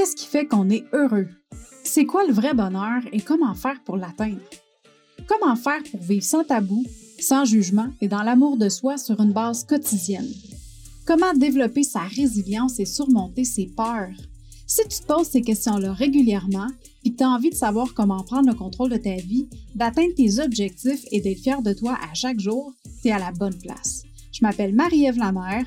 Qu'est-ce qui fait qu'on est heureux? C'est quoi le vrai bonheur et comment faire pour l'atteindre? Comment faire pour vivre sans tabou, sans jugement et dans l'amour de soi sur une base quotidienne? Comment développer sa résilience et surmonter ses peurs? Si tu te poses ces questions-là régulièrement et que tu as envie de savoir comment prendre le contrôle de ta vie, d'atteindre tes objectifs et d'être fier de toi à chaque jour, tu es à la bonne place. Je m'appelle Marie-Ève Lamère,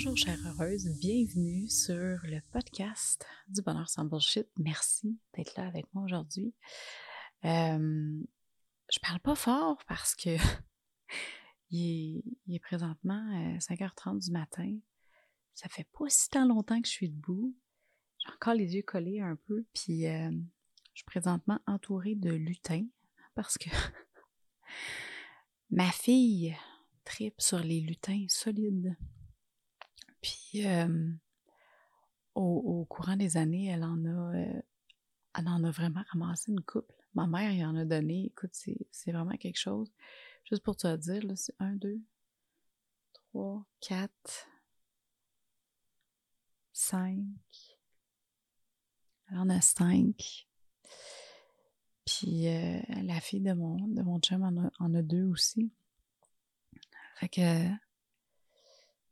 Bonjour chère heureuse, bienvenue sur le podcast du bonheur sans bullshit. Merci d'être là avec moi aujourd'hui. Euh, je parle pas fort parce que il, est, présentement 5h30 euh, du matin. Ça fait pas si tant longtemps que je suis debout. J'ai encore les yeux collés un peu, puis euh, je suis présentement entourée de lutins parce que ma fille tripe sur les lutins solides. Puis, au, courant des années, elle en a, elle en a vraiment ramassé une couple. Ma mère y en a donné. Écoute, c'est vraiment quelque chose. Juste pour te dire, c'est un, deux, trois, quatre, cinq. Elle en a cinq. Puis la fille de mon, de mon chum en a, en a deux aussi. Fait que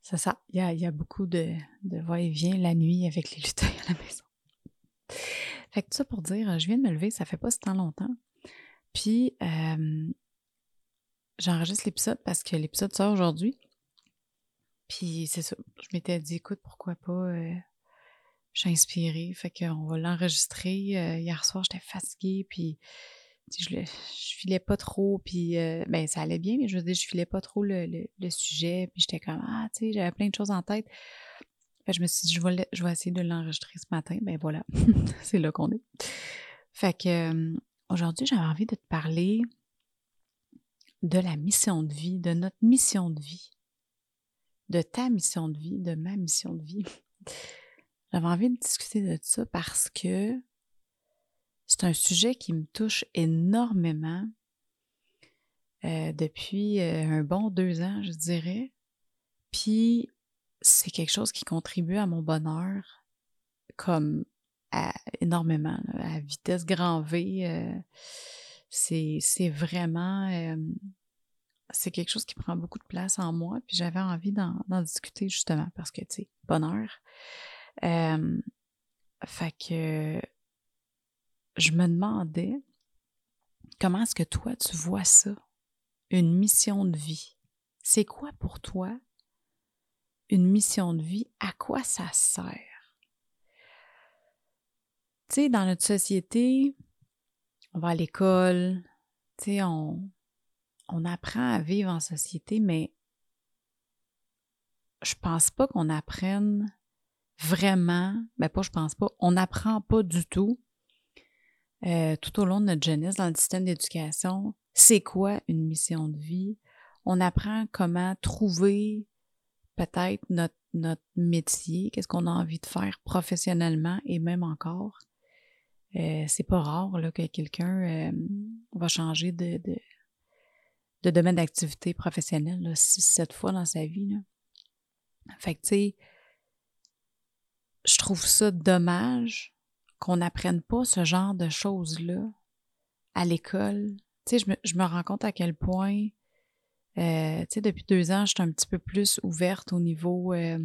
c'est ça. Il y a, beaucoup de, va-et-vient la nuit avec les lutins à la maison. Fait que tout ça pour dire, je viens de me lever, ça fait pas si tant longtemps. Puis, j'enregistre l'épisode parce que l'épisode sort aujourd'hui. Puis, c'est ça. Je m'étais dit, écoute, pourquoi pas. Euh, je suis inspirée. Fait qu'on va l'enregistrer. Euh, hier soir, j'étais fatiguée. Puis, je, filais pas trop, puis euh, ben ça allait bien, mais je veux dire, je filais pas trop le, sujet, puis j'étais comme ah, tu sais, j'avais plein de choses en tête. Fait je me suis dit, je vais, je vais essayer de l'enregistrer ce matin. Ben voilà, c'est là qu'on est. Fait que euh, aujourd'hui, j'avais envie de te parler de la mission de vie, de notre mission de vie, de ta mission de vie, de ma mission de vie. J'avais envie de discuter de ça parce que c'est un sujet qui me touche énormément euh, depuis euh, un bon deux ans, je dirais. Puis c'est quelque chose qui contribue à mon bonheur comme énormément, à vitesse grand V. Euh, c'est vraiment c'est quelque chose qui prend beaucoup de place en moi, puis j'avais envie d'en discuter justement parce que, tu sais, bonheur. fait que je me demandais comment est-ce que toi tu vois ça, une mission de vie? C'est quoi pour toi une mission de vie? À quoi ça sert? Tu sais, dans notre société, on va à l'école, tu sais, on, apprend à vivre en société, mais je pense pas qu'on apprenne vraiment, ben pas je pense pas, on n'apprend pas du tout euh, tout au long de notre jeunesse dans le système d'éducation, c'est quoi une mission de vie? On apprend comment trouver peut-être notre, notre métier, qu'est-ce qu'on a envie de faire professionnellement et même encore. Euh, c'est pas rare là, que quelqu'un euh, va changer de, de, de domaine d'activité professionnelle six, sept fois dans sa vie. Là. Fait que, tu sais, je trouve ça dommage qu'on n'apprenne pas ce genre de choses-là à l'école. Tu je me, je rends compte à quel point, euh, depuis deux ans, je suis un petit peu plus ouverte au niveau, euh,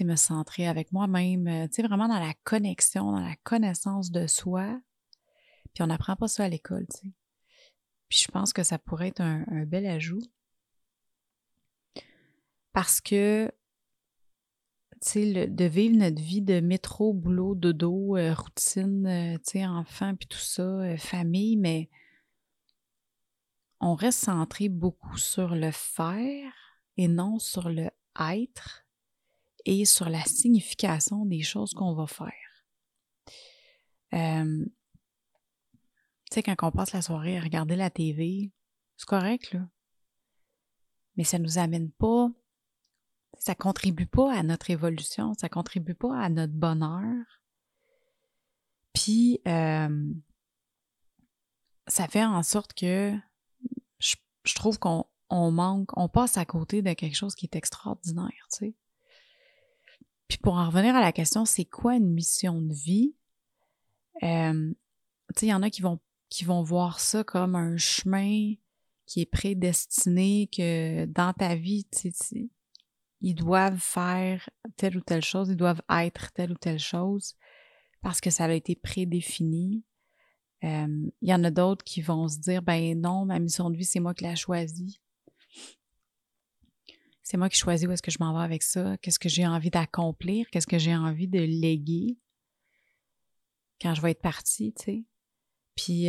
me centrer avec moi-même, euh, tu vraiment dans la connexion, dans la connaissance de soi. Puis on n'apprend pas ça à l'école. Puis je pense que ça pourrait être un bel ajout. Parce que de vivre notre vie de métro, boulot, dodo, euh, routine, euh, tu enfant, puis tout ça, euh, famille, mais on reste centré beaucoup sur le faire et non sur le être et sur la signification des choses qu'on va faire. tu sais, quand on passe la soirée à regarder la TV, c'est correct, là. Mais ça nous amène pas, ça contribue pas à notre évolution, ça contribue pas à notre bonheur. Puis, euh, ça fait en sorte que je, trouve qu'on on manque, on passe à côté de quelque chose qui est extraordinaire, tu sais. Puis pour en revenir à la question, c'est quoi une mission de vie? Euh, tu sais, il y en a qui vont, qui vont voir ça comme un chemin qui est prédestiné, que dans ta vie, tu sais, ils doivent faire telle ou telle chose, ils doivent être telle ou telle chose parce que ça a été prédéfini. Il y en a d'autres qui vont se dire, ben non, ma mission de vie, c'est moi qui l'ai choisie. C'est moi qui choisis où est-ce que je m'en vais avec ça, qu'est-ce que j'ai envie d'accomplir, qu'est-ce que j'ai envie de léguer quand je vais être partie, tu sais. Puis,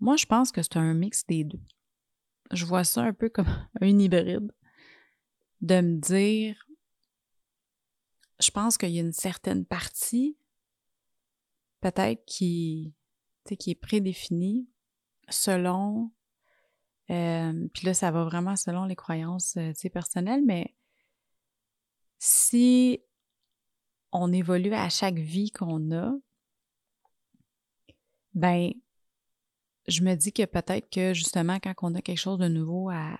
moi, je pense que c'est un mix des deux. Je vois ça un peu comme un hybride de me dire, je pense qu'il y a une certaine partie, peut-être qui, qui est prédéfinie selon euh, puis là, ça va vraiment selon les croyances euh, personnelles, mais si on évolue à chaque vie qu'on a, ben, je me dis que peut-être que justement, quand on a quelque chose de nouveau à,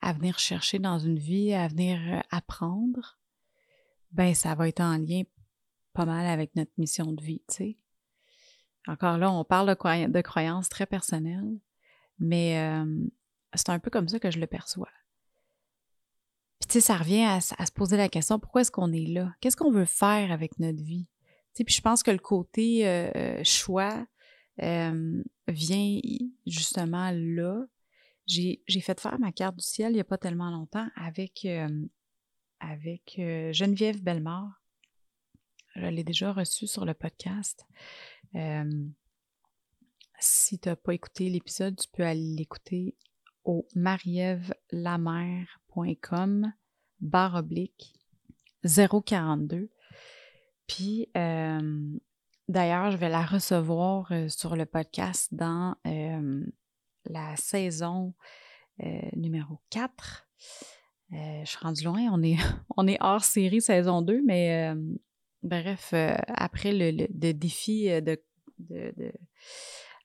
à venir chercher dans une vie, à venir euh, apprendre, ben, ça va être en lien pas mal avec notre mission de vie, tu sais. Encore là, on parle de, croyances très personnelles, mais c'est un peu comme ça que je le perçois. Puis tu sais, ça revient à, se poser la question, pourquoi est-ce qu'on est là? Qu'est-ce qu'on veut faire avec notre vie? Tu sais, puis je pense que le côté euh, choix vient justement là. J'ai fait faire ma carte du ciel il n'y a pas tellement longtemps avec, avec Geneviève Bellemare. Je l'ai déjà reçue sur le podcast. Si tu n'as pas écouté l'épisode, tu peux aller l'écouter au marievlamer.com barre oblique 042. Puis euh, d'ailleurs, je vais la recevoir euh, sur le podcast dans euh, la saison numéro 4. je suis rendue loin, on est, hors série saison 2, mais bref, après le, défi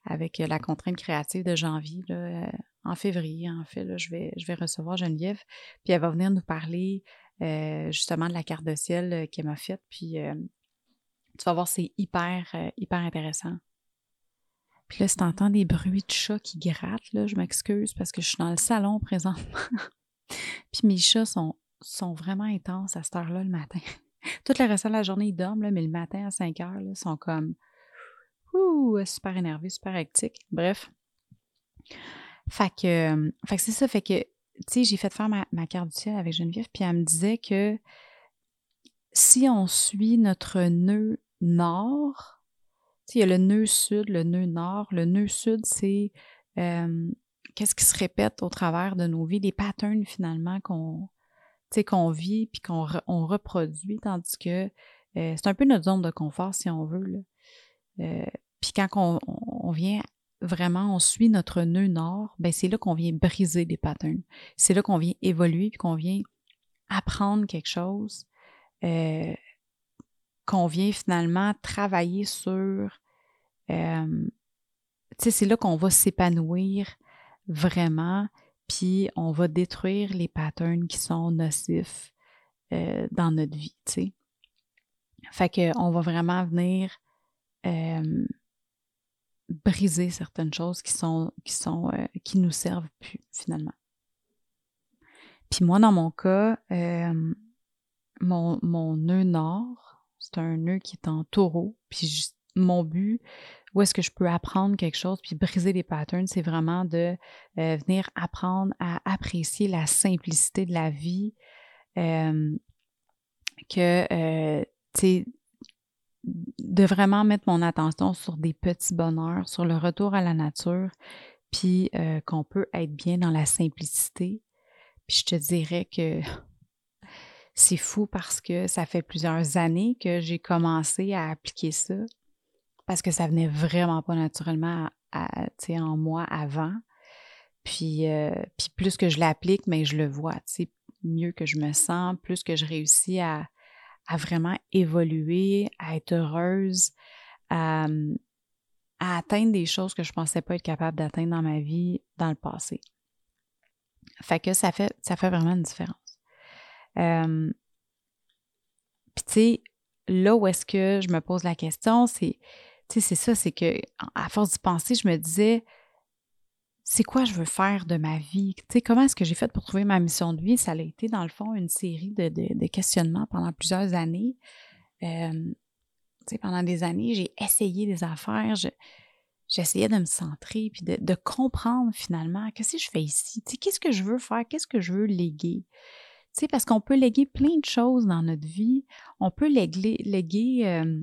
avec euh, la contrainte créative de janvier. Euh, en février, en fait, je, vais, je vais recevoir Geneviève, puis elle va venir nous parler euh, justement de la carte de ciel qu'elle m'a faite. Puis tu vas voir, c'est hyper, hyper intéressant. Puis là, si entends des bruits de chats qui grattent, là, je m'excuse parce que je suis dans le salon présentement. puis mes chats sont, vraiment intenses à cette heure-là le matin. Tout le reste de la journée, ils dorment, mais le matin à 5 heures, ils sont comme super énervé, super hectique. Bref. Fait que, fait que c'est ça, fait que, tu sais, j'ai fait faire ma, carte du ciel avec Geneviève, puis elle me disait que si on suit notre nœud nord, il y a le nœud sud, le nœud nord. Le nœud sud, c'est qu'est-ce qui se répète au travers de nos vies, les patterns finalement qu'on qu'on vit puis qu'on on reproduit, tandis que euh, c'est un peu notre zone de confort, si on veut. Euh, puis quand on, vient vraiment, on suit notre nœud nord, ben c'est là qu'on vient briser des patterns. C'est là qu'on vient évoluer, puis qu'on vient apprendre quelque chose, euh, qu'on vient finalement travailler sur. Euh, tu sais, c'est là qu'on va s'épanouir vraiment, puis on va détruire les patterns qui sont nocifs euh, dans notre vie, tu sais. Fait qu'on va vraiment venir briser certaines choses qui sont qui sont euh, qui nous servent plus finalement. Puis moi dans mon cas, euh, mon, mon nœud nord, un nœud qui est en taureau. Puis mon but, où est-ce que je peux apprendre quelque chose puis briser les patterns, c'est vraiment de euh, venir apprendre à apprécier la simplicité de la vie, que tu sais de vraiment mettre mon attention sur des petits bonheurs, sur le retour à la nature, puis euh, qu'on peut être bien dans la simplicité. Puis je te dirais que c'est fou parce que ça fait plusieurs années que j'ai commencé à appliquer ça parce que ça venait vraiment pas naturellement à, en moi avant. Puis, euh, puis plus que je l'applique, mais je le vois, mieux que je me sens, plus que je réussis à, vraiment évoluer, à être heureuse, à, à atteindre des choses que je pensais pas être capable d'atteindre dans ma vie dans le passé. Fait que ça fait, ça fait vraiment une différence. Euh, Puis tu sais, là où est-ce que je me pose la question, c'est, ça, c'est que à force d'y penser, je me disais, c'est quoi je veux faire de ma vie? Comment est-ce que j'ai fait pour trouver ma mission de vie? Ça a été, dans le fond, une série de, de, questionnements pendant plusieurs années. Euh, pendant des années, j'ai essayé des affaires, j'essayais de me centrer, puis de, comprendre finalement qu'est-ce que je fais ici, qu'est-ce que je veux faire, qu'est-ce que je veux léguer? Sais, parce qu'on peut léguer plein de choses dans notre vie. On peut léguer, euh,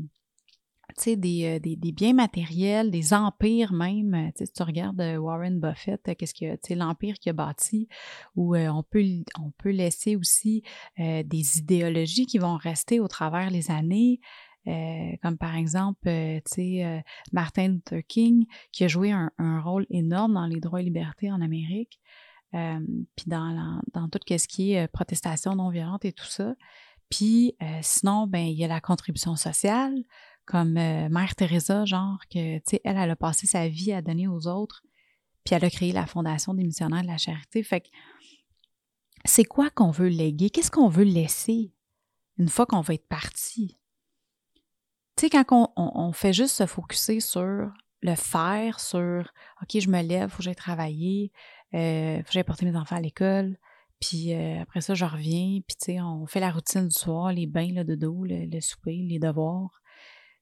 des, euh, des, biens matériels, des empires même. si tu regardes euh, Warren Buffett, qu'est-ce que l'empire qu'il a bâti, ou on, peut, on peut laisser aussi des idéologies qui vont rester au travers les années. Comme par exemple, Martin Luther King, qui a joué un, rôle énorme dans les droits et libertés en Amérique, puis dans, dans tout ce qui est protestation non violente et tout ça. Puis sinon, ben il y a la contribution sociale, comme Mère Teresa, genre que, tu sais, elle, a passé sa vie à donner aux autres, puis elle a créé la Fondation des missionnaires de la charité. Fait que c'est quoi qu'on veut léguer? Qu'est-ce qu'on veut laisser une fois qu'on va être parti? Tu sais, quand on, fait juste se focuser sur le faire, sur OK, je me lève, faut que j'aille travailler, il euh, porter mes enfants à l'école, puis euh, après ça, je reviens, puis tu sais, on fait la routine du soir, les bains là, de dos, le, souper, les devoirs.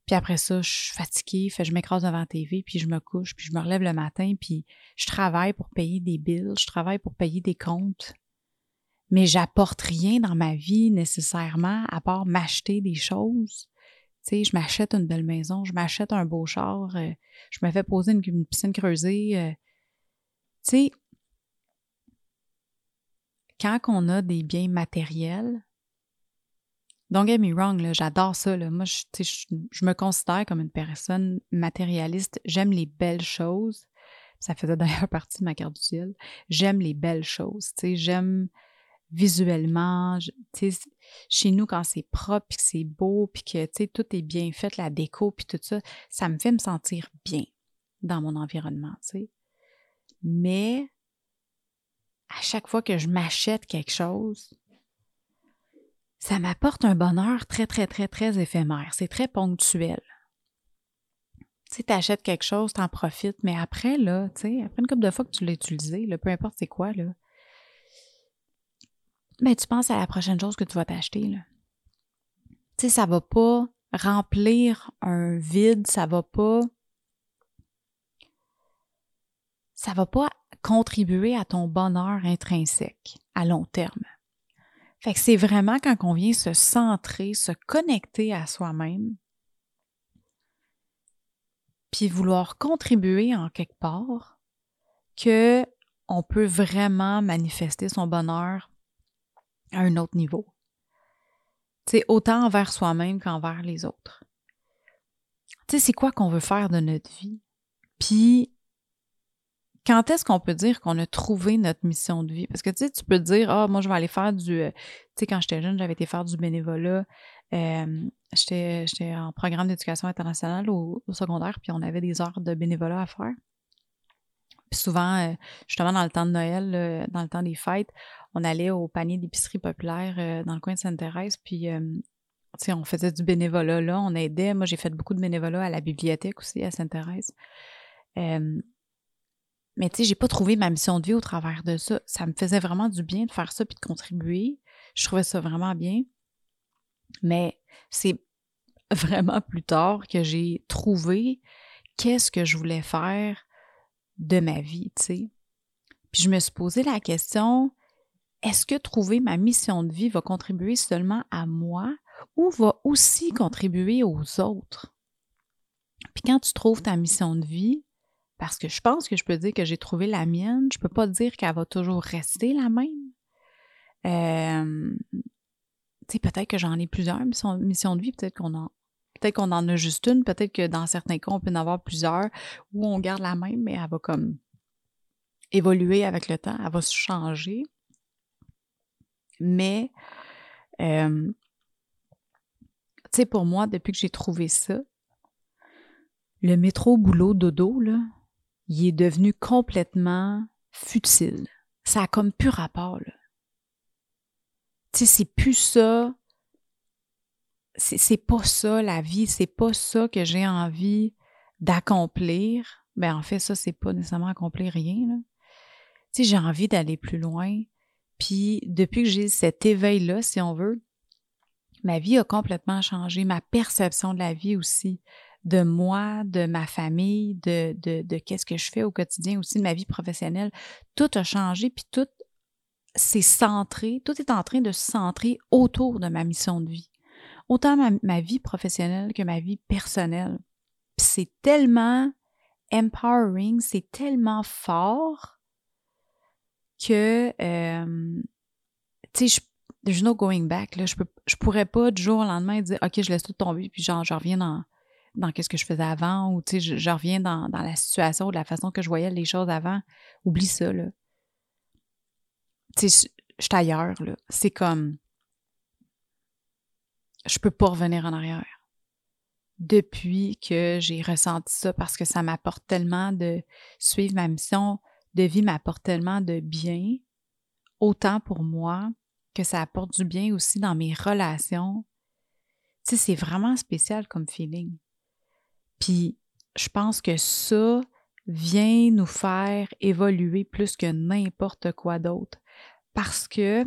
Puis après ça, je suis fatiguée, fait, je m'écrase devant la TV, puis je me couche, puis je me relève le matin, puis je travaille pour payer des bills, je travaille pour payer des comptes. Mais j'apporte rien dans ma vie nécessairement à part m'acheter des choses sais, je m'achète une belle maison, je m'achète un beau char, euh, je me fais poser une, piscine creusée. Euh. tu quand on a des biens matériels, don't get me wrong, j'adore ça. Là. Moi, je, me considère comme une personne matérialiste. J'aime les belles choses. Ça faisait d'ailleurs partie de ma carte du ciel. J'aime les belles choses. J'aime visuellement. chez nous, quand c'est propre, puis que c'est beau, puis que tout est bien fait, la déco, puis tout ça, ça me fait me sentir bien dans mon environnement. Mais à chaque fois que je m'achète quelque chose, ça m'apporte un bonheur très, très, très, très éphémère. C'est très ponctuel. Tu sais, t'achètes quelque chose, t'en profites, mais après, là, tu sais, après une couple de fois que tu l'as utilisé, peu importe c'est quoi, là, mais tu penses à la prochaine chose que tu vas t'acheter. Là. Tu sais, ça va pas remplir un vide, ça va pas. Ça va pas contribuer à ton bonheur intrinsèque à long terme. Fait que c'est vraiment quand on vient se centrer, se connecter à soi-même, puis vouloir contribuer en quelque part, que on peut vraiment manifester son bonheur à un autre niveau. C'est autant envers soi-même qu'envers les autres. Tu sais, c'est quoi qu'on veut faire de notre vie? Puis, quand est-ce qu'on peut dire qu'on a trouvé notre mission de vie? Parce que tu sais, tu peux dire, ah, moi, je vais aller faire du. Euh, tu sais, quand j'étais jeune, j'avais été faire du bénévolat. Euh, j'étais en programme d'éducation internationale au, secondaire, puis on avait des heures de bénévolat à faire. Puis souvent, euh, justement, dans le temps de Noël, dans le temps des fêtes, on allait au panier d'épicerie populaire dans le coin de Sainte-Thérèse, puis euh, on faisait du bénévolat là, on aidait. Moi, j'ai fait beaucoup de bénévolat à la bibliothèque aussi, à Sainte-Thérèse. Mais tu sais, j'ai pas trouvé ma mission de vie au travers de ça. Ça me faisait vraiment du bien de faire ça puis de contribuer. Je trouvais ça vraiment bien. Mais c'est vraiment plus tard que j'ai trouvé qu'est-ce que je voulais faire de ma vie, tu sais. Puis je me suis posé la question, est-ce que trouver ma mission de vie va contribuer seulement à moi ou va aussi contribuer aux autres? Puis quand tu trouves ta mission de vie, parce que je pense que je peux dire que j'ai trouvé la mienne, je peux pas dire qu'elle va toujours rester la même. Euh, tu sais, peut-être que j'en ai plusieurs missions, de vie, peut-être qu'on en, peut-être qu'on en a juste une, peut-être que dans certains cas, on peut en avoir plusieurs, ou on garde la même, mais elle va comme évoluer avec le temps, elle va se changer. Mais, euh, tu sais, pour moi, depuis que j'ai trouvé ça, le métro boulot dodo, là, il est devenu complètement futile. Ça a comme plus rapport. Tu sais, c'est plus ça. C'est pas ça la vie, c'est pas ça que j'ai envie d'accomplir. Ben en fait, ça, c'est pas nécessairement accomplir rien. Tu sais, j'ai envie d'aller plus loin. Puis depuis que j'ai cet éveil-là, si on veut, ma vie a complètement changé, ma perception de la vie aussi, de moi, de ma famille, de, de, de qu'est-ce que je fais au quotidien aussi, de ma vie professionnelle. Tout a changé, puis tout s'est centré, tout est en train de se centrer autour de ma mission de vie. Autant ma, ma vie professionnelle que ma vie personnelle. c'est tellement empowering, c'est tellement fort que, euh, tu sais, there's no going back. Là. Je, peux, je pourrais pas du jour au lendemain dire, OK, je laisse tout tomber, puis genre, je reviens dans, dans qu'est-ce que je faisais avant, ou je, je, reviens dans, dans la situation ou de la façon que je voyais les choses avant. Oublie ça, là. Tu sais, je suis ailleurs, là. C'est comme, je peux pas revenir en arrière. Depuis que j'ai ressenti ça, parce que ça m'apporte tellement de suivre ma mission, de vie m'apporte tellement de bien, autant pour moi que ça apporte du bien aussi dans mes relations. Tu sais, c'est vraiment spécial comme feeling. Puis, je pense que ça vient nous faire évoluer plus que n'importe quoi d'autre. Parce que,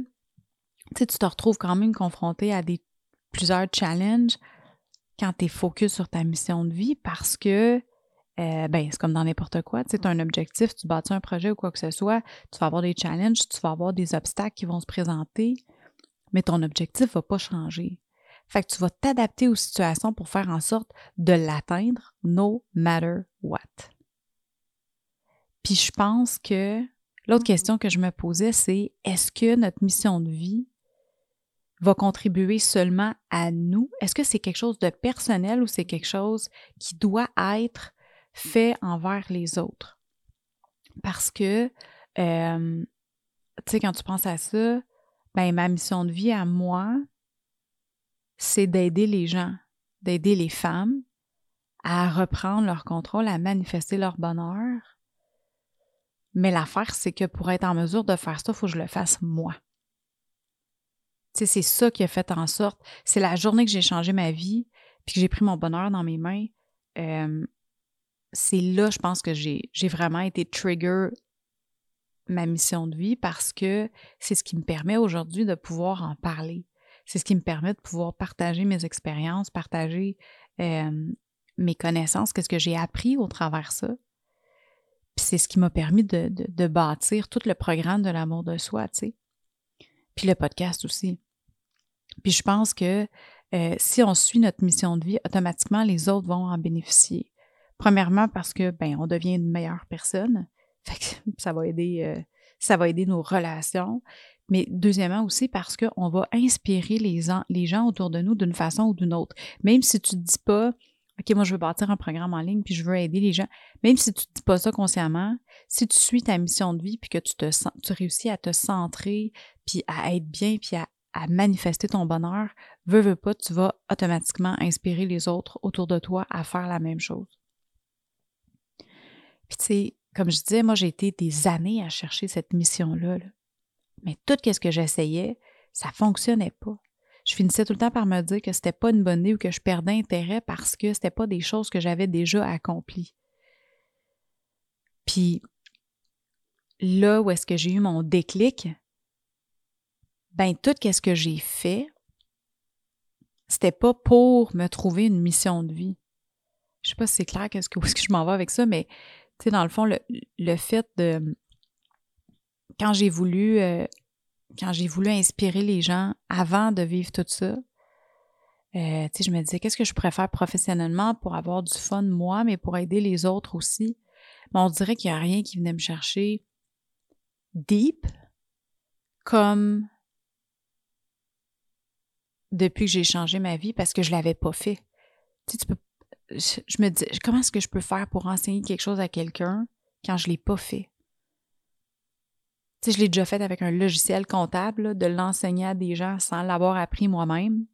tu te retrouves quand même confronté à des, plusieurs challenges quand tu es focus sur ta mission de vie parce que euh, ben, c'est comme dans n'importe quoi. Tu as un objectif, tu bâtis un projet ou quoi que ce soit, tu vas avoir des challenges, tu vas avoir des obstacles qui vont se présenter, mais ton objectif ne va pas changer. Fait que tu vas t'adapter aux situations pour faire en sorte de l'atteindre, no matter what. Puis je pense que l'autre question que je me posais, c'est est-ce que notre mission de vie va contribuer seulement à nous? Est-ce que c'est quelque chose de personnel ou c'est quelque chose qui doit être fait envers les autres? Parce que, euh, tu sais, quand tu penses à ça, ben, ma mission de vie à moi, c'est d'aider les gens, d'aider les femmes à reprendre leur contrôle, à manifester leur bonheur. Mais l'affaire, c'est que pour être en mesure de faire ça, il faut que je le fasse moi. Tu c'est ça qui a fait en sorte, c'est la journée que j'ai changé ma vie, puis que j'ai pris mon bonheur dans mes mains, euh, c'est là, je pense que j'ai vraiment été trigger ma mission de vie parce que c'est ce qui me permet aujourd'hui de pouvoir en parler. C'est ce qui me permet de pouvoir partager mes expériences, partager mes connaissances, qu'est-ce que j'ai appris au travers ça. Puis c'est ce qui m'a permis de, de, bâtir tout le programme de l'amour de soi, tu sais. Puis le podcast aussi. Puis je pense que euh, si on suit notre mission de vie, automatiquement, les autres vont en bénéficier. Premièrement, parce que ben, on devient une meilleure personne. ça va aider, euh, ça va aider nos relations. Mais deuxièmement aussi parce qu'on va inspirer les, les gens autour de nous d'une façon ou d'une autre. Même si tu ne dis pas OK, moi je veux bâtir un programme en ligne puis je veux aider les gens. Même si tu ne dis pas ça consciemment, si tu suis ta mission de vie puis que tu te tu réussis à te centrer puis à être bien puis à, à manifester ton bonheur, veux, veux pas, tu vas automatiquement inspirer les autres autour de toi à faire la même chose. Puis tu sais, comme je disais, moi j'ai été des années à chercher cette mission-là. Mais tout ce que j'essayais, ça fonctionnait pas. Je finissais tout le temps par me dire que c'était pas une bonne idée ou que je perdais intérêt parce que c'était pas des choses que j'avais déjà accomplies. Puis là où est-ce que j'ai eu mon déclic, ben tout ce que j'ai fait, c'était pas pour me trouver une mission de vie. Je sais pas si c'est clair qu'est-ce que, où est-ce que je m'en vais avec ça, mais tu sais, dans le fond, le, fait de. Quand j'ai voulu. Euh, quand j'ai voulu inspirer les gens avant de vivre tout ça, euh, je me disais, qu'est-ce que je pourrais faire professionnellement pour avoir du fun, moi, mais pour aider les autres aussi? On dirait qu'il n'y a rien qui venait me chercher deep comme depuis que j'ai changé ma vie parce que je l'avais pas fait. Je, me dis, comment est-ce que je peux faire pour enseigner quelque chose à quelqu'un quand je l'ai pas fait? Je l'ai déjà fait avec un logiciel comptable, de l'enseigner à des gens sans l'avoir appris moi-même.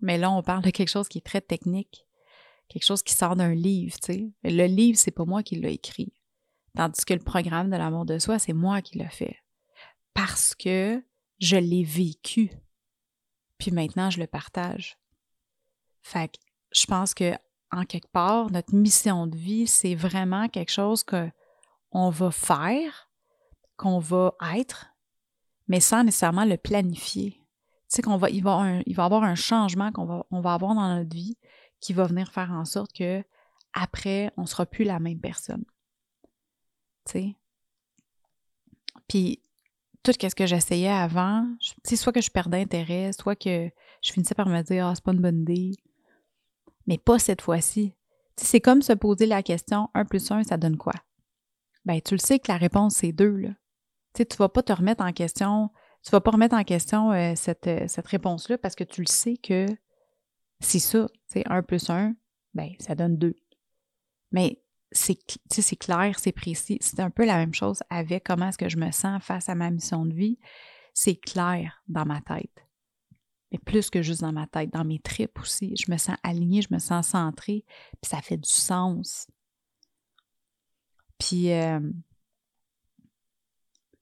Mais là, on parle de quelque chose qui est très technique, quelque chose qui sort d'un livre, tu. Le livre, c'est pas moi qui l'ai écrit. Tandis que le programme de l'amour de soi, c'est moi qui l'ai fait. Parce que je l'ai vécu. Puis maintenant, je le partage. Fait que je pense que, en quelque part, notre mission de vie, c'est vraiment quelque chose que on va faire, qu'on va être, mais sans nécessairement le planifier. Tu sais qu'on va, il va, avoir un changement qu'on va, avoir dans notre vie qui va venir faire en sorte que après, on sera plus la même personne. Tu sais? Puis tout ce que j'essayais avant, tu soit que je perdais intérêt, soit que je finissais par me dire ah c'est pas une bonne idée, mais pas cette fois-ci. C'est comme se poser la question 1 plus 1, ça donne quoi? Ben, tu le sais que la réponse, c'est 2. Là. Tu ne vas pas te remettre en question, tu vas pas remettre en question euh, cette, euh, cette réponse-là parce que tu le sais que c'est ça. C'est 1 plus 1, ben, ça donne 2. Mais c'est clair, c'est précis. C'est un peu la même chose avec comment est-ce que je me sens face à ma mission de vie. C'est clair dans ma tête. Mais plus que juste dans ma tête, dans mes tripes aussi. Je me sens alignée, je me sens centrée, puis ça fait du sens. Puis, euh,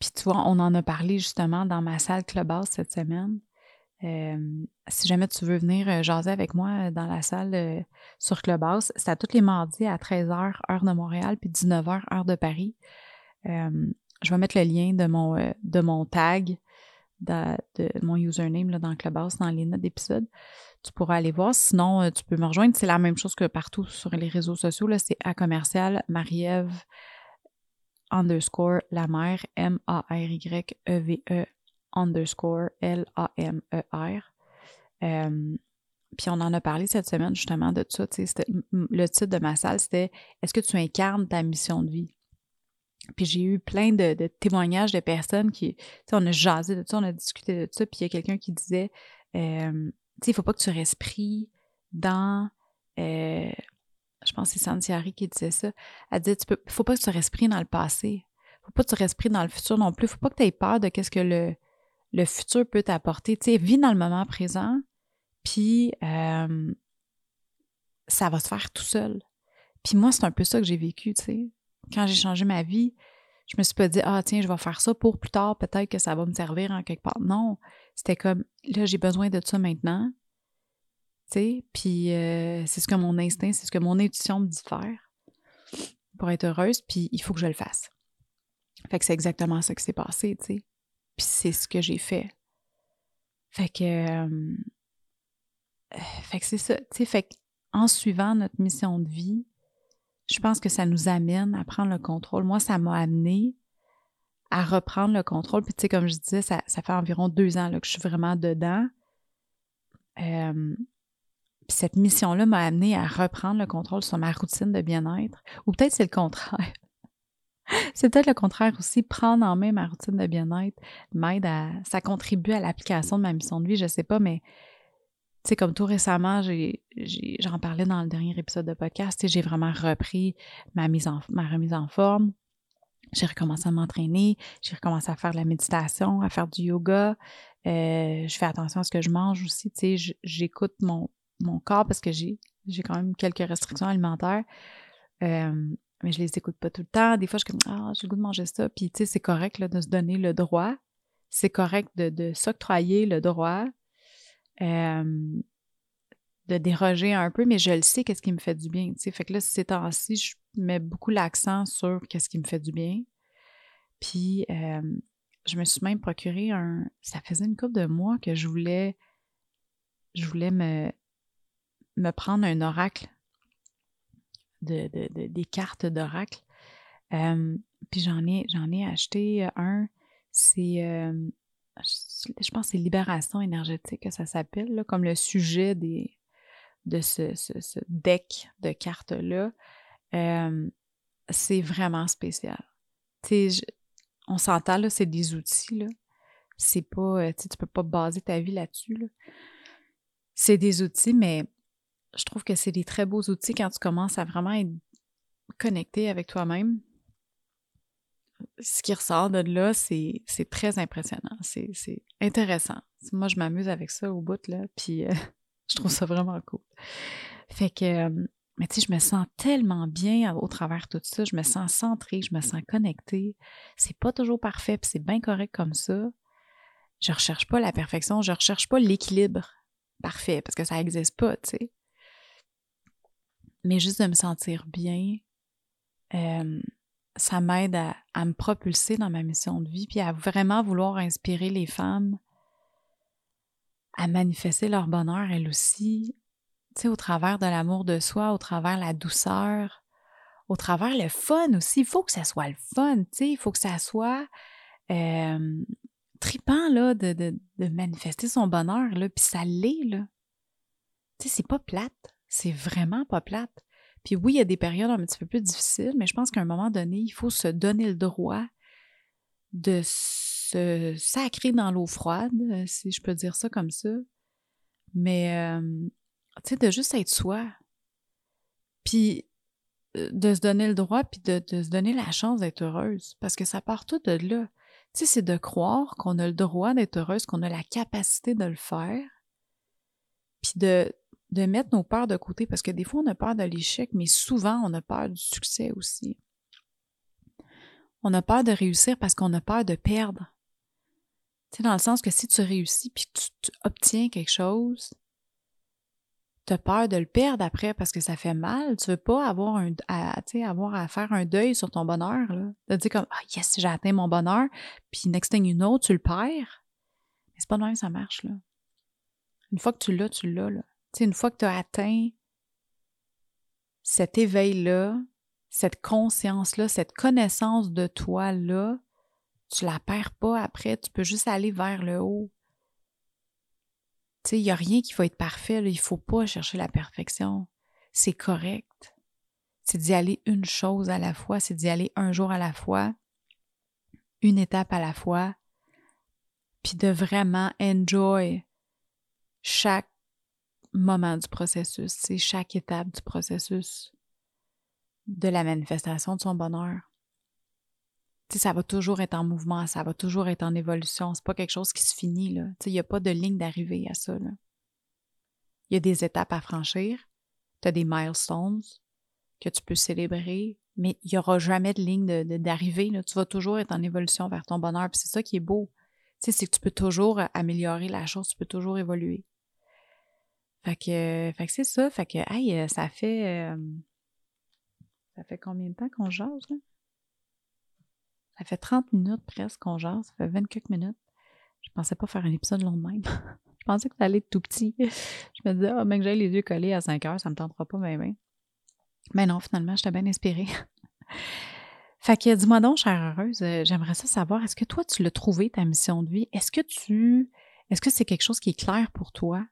puis tu vois, on en a parlé justement dans ma salle Clubhouse cette semaine. Euh, si jamais tu veux venir euh, jaser avec moi dans la salle sur Clubhouse, c'est à tous les mardis à 13h, heure de Montréal, puis 19h, heure de Paris. je vais mettre le lien de mon, de mon tag de, mon username là, dans Clubhouse, dans les notes d'épisode. Tu pourras aller voir. Sinon, euh, tu peux me rejoindre. C'est la même chose que partout sur les réseaux sociaux. C'est à commercial Marie-Ève underscore la mère M-A-R-Y-E-V-E e underscore L-A-M-E-R. Euh, puis on en a parlé cette semaine justement de tout ça. Le titre de ma salle, c'était Est-ce que tu incarnes ta mission de vie? Puis j'ai eu plein de, témoignages de personnes qui, on a jasé de ça, on a discuté de ça, puis il y a quelqu'un qui disait, euh, tu sais, il faut pas que tu restes pris dans, euh, je pense que c'est Santiari qui disait ça, elle disait, tu peux, faut pas que tu restes pris dans le passé, faut pas que tu restes pris dans le futur non plus, faut pas que tu aies peur de qu'est-ce que le, le futur peut t'apporter, tu sais, vis dans le moment présent, puis ça va se faire tout seul. Puis moi, c'est un peu ça que j'ai vécu, tu sais. Quand j'ai changé ma vie, je me suis pas dit ah tiens je vais faire ça pour plus tard. Peut-être que ça va me servir en quelque part non c'était comme là j'ai besoin de ça maintenant puis euh, c'est ce que mon instinct c'est ce que mon intuition me dit faire pour être heureuse puis il faut que je le fasse fait que c'est exactement ça qui s'est passé tu sais puis c'est ce que j'ai fait fait que euh, fait que c'est ça tu sais fait en suivant notre mission de vie je pense que ça nous amène à prendre le contrôle. Moi, ça m'a amené à reprendre le contrôle. Puis, tu sais, comme je disais, ça, fait environ deux ans là, que je suis vraiment dedans. Euh, puis cette mission-là m'a amené à reprendre le contrôle sur ma routine de bien-être. Ou peut-être c'est le contraire. c'est peut-être le contraire aussi. Prendre en main ma routine de bien-être m'aide à. Ça contribue à l'application de ma mission de vie, je sais pas, mais tu sais, comme tout récemment, j'en parlais dans le dernier épisode de podcast, j'ai vraiment repris ma, mise en, ma remise en forme. J'ai recommencé à m'entraîner, j'ai recommencé à faire de la méditation, à faire du yoga. Euh, je fais attention à ce que je mange aussi. Tu sais, j'écoute mon, mon corps parce que j'ai quand même quelques restrictions alimentaires. Euh, mais je les écoute pas tout le temps. Des fois, je suis comme Ah, j'ai le goût de manger ça. Puis, tu sais, c'est correct là, de se donner le droit. C'est correct de, de s'octroyer le droit de déroger un peu, mais je le sais qu'est-ce qui me fait du bien. sais. Fait que là, ces temps-ci, je mets beaucoup l'accent sur qu'est-ce qui me fait du bien. Puis, je me suis même procuré un. Ça faisait une couple de mois que je voulais. Je voulais me, me prendre un oracle, de, des cartes d'oracle. puis j'en ai, acheté un. C'est je pense que c'est libération énergétique que ça s'appelle, comme le sujet de ce, deck de cartes-là. c'est vraiment spécial. on s'entend, là, c'est des outils, là. C'est pas, euh, tu peux pas baser ta vie là-dessus, c'est des outils, mais je trouve que c'est des très beaux outils quand tu commences à vraiment être connecté avec toi-même. Ce qui ressort de là, c'est très impressionnant. C'est intéressant. Moi, je m'amuse avec ça au bout, là, puis euh, je trouve ça vraiment cool. Fait que, euh, mais tu sais, je me sens tellement bien au travers de tout ça. Je me sens centrée, je me sens connectée. C'est pas toujours parfait, puis c'est bien correct comme ça. Je recherche pas la perfection, je recherche pas l'équilibre parfait, parce que ça n'existe pas, tu sais. Mais juste de me sentir bien, euh, ça m'aide à, me propulser dans ma mission de vie, puis à vraiment vouloir inspirer les femmes à manifester leur bonheur, elles aussi, tu sais, au travers de l'amour de soi, au travers la douceur, au travers le fun aussi. Il faut que ça soit le fun, tu sais, il faut que ça soit euh, tripant, là, de, de, de, manifester son bonheur, là, puis ça l'est, là. Tu sais, c'est pas plate, c'est vraiment pas plate. Puis oui, il y a des périodes un petit peu plus difficiles, mais je pense qu'à un moment donné, il faut se donner le droit de se sacrer dans l'eau froide, si je peux dire ça comme ça. Mais euh, tu sais, de juste être soi. Puis euh, de se donner le droit, puis de, se donner la chance d'être heureuse. Parce que ça part tout de là. Tu sais, c'est de croire qu'on a le droit d'être heureuse, qu'on a la capacité de le faire. Puis de, de mettre nos peurs de côté. Parce que des fois, on a peur de l'échec, mais souvent, on a peur du succès aussi. On a peur de réussir parce qu'on a peur de perdre. Tu sais, dans le sens que si tu réussis puis que tu obtiens quelque chose, tu as peur de le perdre après parce que ça fait mal. Tu veux pas avoir, un, à, avoir à faire un deuil sur ton bonheur. Là. De dire comme Ah yes, j'ai atteint mon bonheur, puis next thing you know, tu le perds. Mais c'est pas de même ça marche. là. Une fois que tu l'as, tu l'as. Là. Une fois que tu as atteint cet éveil-là, cette conscience-là, cette connaissance de toi-là, tu la perds pas après, tu peux juste aller vers le haut. Tu il n'y a rien qui va être parfait. Il ne faut pas chercher la perfection. C'est correct. C'est d'y aller une chose à la fois, c'est d'y aller un jour à la fois, une étape à la fois, puis de vraiment enjoy chaque moment du processus, c'est chaque étape du processus de la manifestation de son bonheur ça va toujours être en mouvement, ça va toujours être en évolution. C'est pas quelque chose qui se finit, il n'y a pas de ligne d'arrivée à ça, Il y a des étapes à franchir. Tu as des milestones que tu peux célébrer, mais il n'y aura jamais de ligne d'arrivée. tu vas toujours être en évolution vers ton bonheur. c'est ça qui est beau. c'est que tu peux toujours améliorer la chose, tu peux toujours évoluer. Fait que, fait que c'est ça. Fait que, hey, ça fait. Euh, ça fait combien de temps qu'on jase, là? Ça fait 30 minutes presque qu'on jase, ça fait 20 quelques minutes. Je pensais pas faire un épisode long de même. je pensais que ça allait être tout petit. Je me disais, ah, oh, que j'ai les yeux collés à 5 heures, ça me tentera pas même. Mais non, finalement, j'étais bien inspirée. fait que dis-moi donc, chère heureuse, euh, j'aimerais ça savoir, est-ce que toi, tu l'as trouvé, ta mission de vie? Est-ce que tu. Est-ce que c'est quelque chose qui est clair pour toi?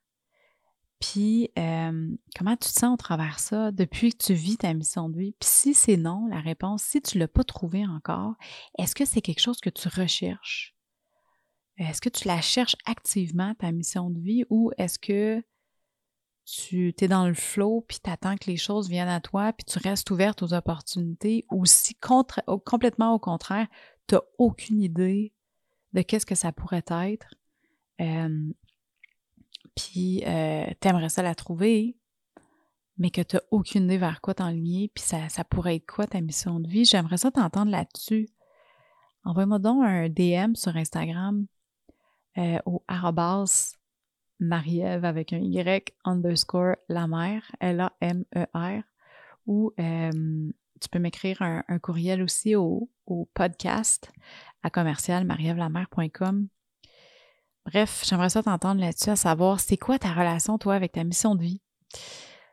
Puis, euh, comment tu te sens au travers ça depuis que tu vis ta mission de vie? Puis si c'est non, la réponse, si tu ne l'as pas trouvé encore, est-ce que c'est quelque chose que tu recherches? Est-ce que tu la cherches activement, ta mission de vie, ou est-ce que tu es dans le flow, puis tu attends que les choses viennent à toi, puis tu restes ouverte aux opportunités, ou si complètement au contraire, tu n'as aucune idée de qu'est-ce que ça pourrait être? Euh, puis euh, t'aimerais ça la trouver, mais que t'as aucune idée vers quoi t'enligner, puis ça, ça pourrait être quoi ta mission de vie, j'aimerais ça t'entendre là-dessus. Envoie-moi donc un DM sur Instagram euh, au arrobas Marie-Ève avec un Y underscore la mère, L-A-M-E-R, ou euh, tu peux m'écrire un, courriel aussi au, podcast à commercial Bref, j'aimerais ça t'entendre là-dessus, à savoir c'est quoi ta relation, toi, avec ta mission de vie?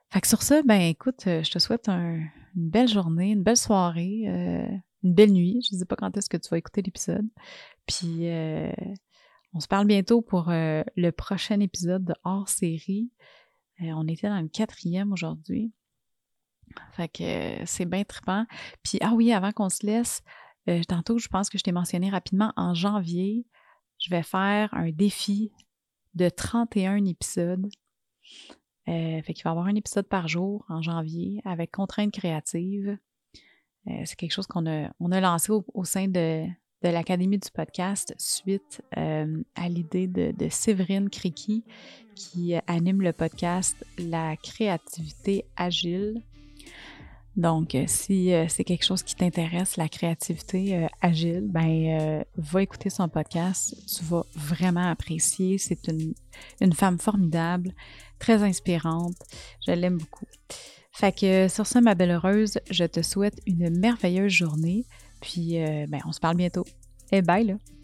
Fait que sur ça, ben écoute, euh, je te souhaite une belle journée, une belle soirée, euh, une belle nuit. Je ne sais pas quand est-ce que tu vas écouter l'épisode. Puis euh, on se parle bientôt pour le prochain épisode de hors série. on était dans le quatrième aujourd'hui. Fait que c'est bien trippant. Puis ah oui, avant qu'on se laisse, tantôt, je pense que je t'ai mentionné rapidement en janvier, je vais faire un défi de 31 épisodes fait qu'il va y avoir un épisode par jour en janvier avec contraintes créatives. c'est quelque chose qu'on a, on a lancé au sein de, de l'Académie du podcast suite euh, à l'idée de, Séverine Criqui qui anime le podcast La créativité agile. Donc, euh, si euh, c'est quelque chose qui t'intéresse, la créativité agile, ben, va écouter son podcast. Tu vas vraiment apprécier. C'est une, une femme formidable, très inspirante. Je l'aime beaucoup. Fait que sur ce, ma belle heureuse, je te souhaite une merveilleuse journée. Puis, euh, ben, on se parle bientôt. Et bye, là!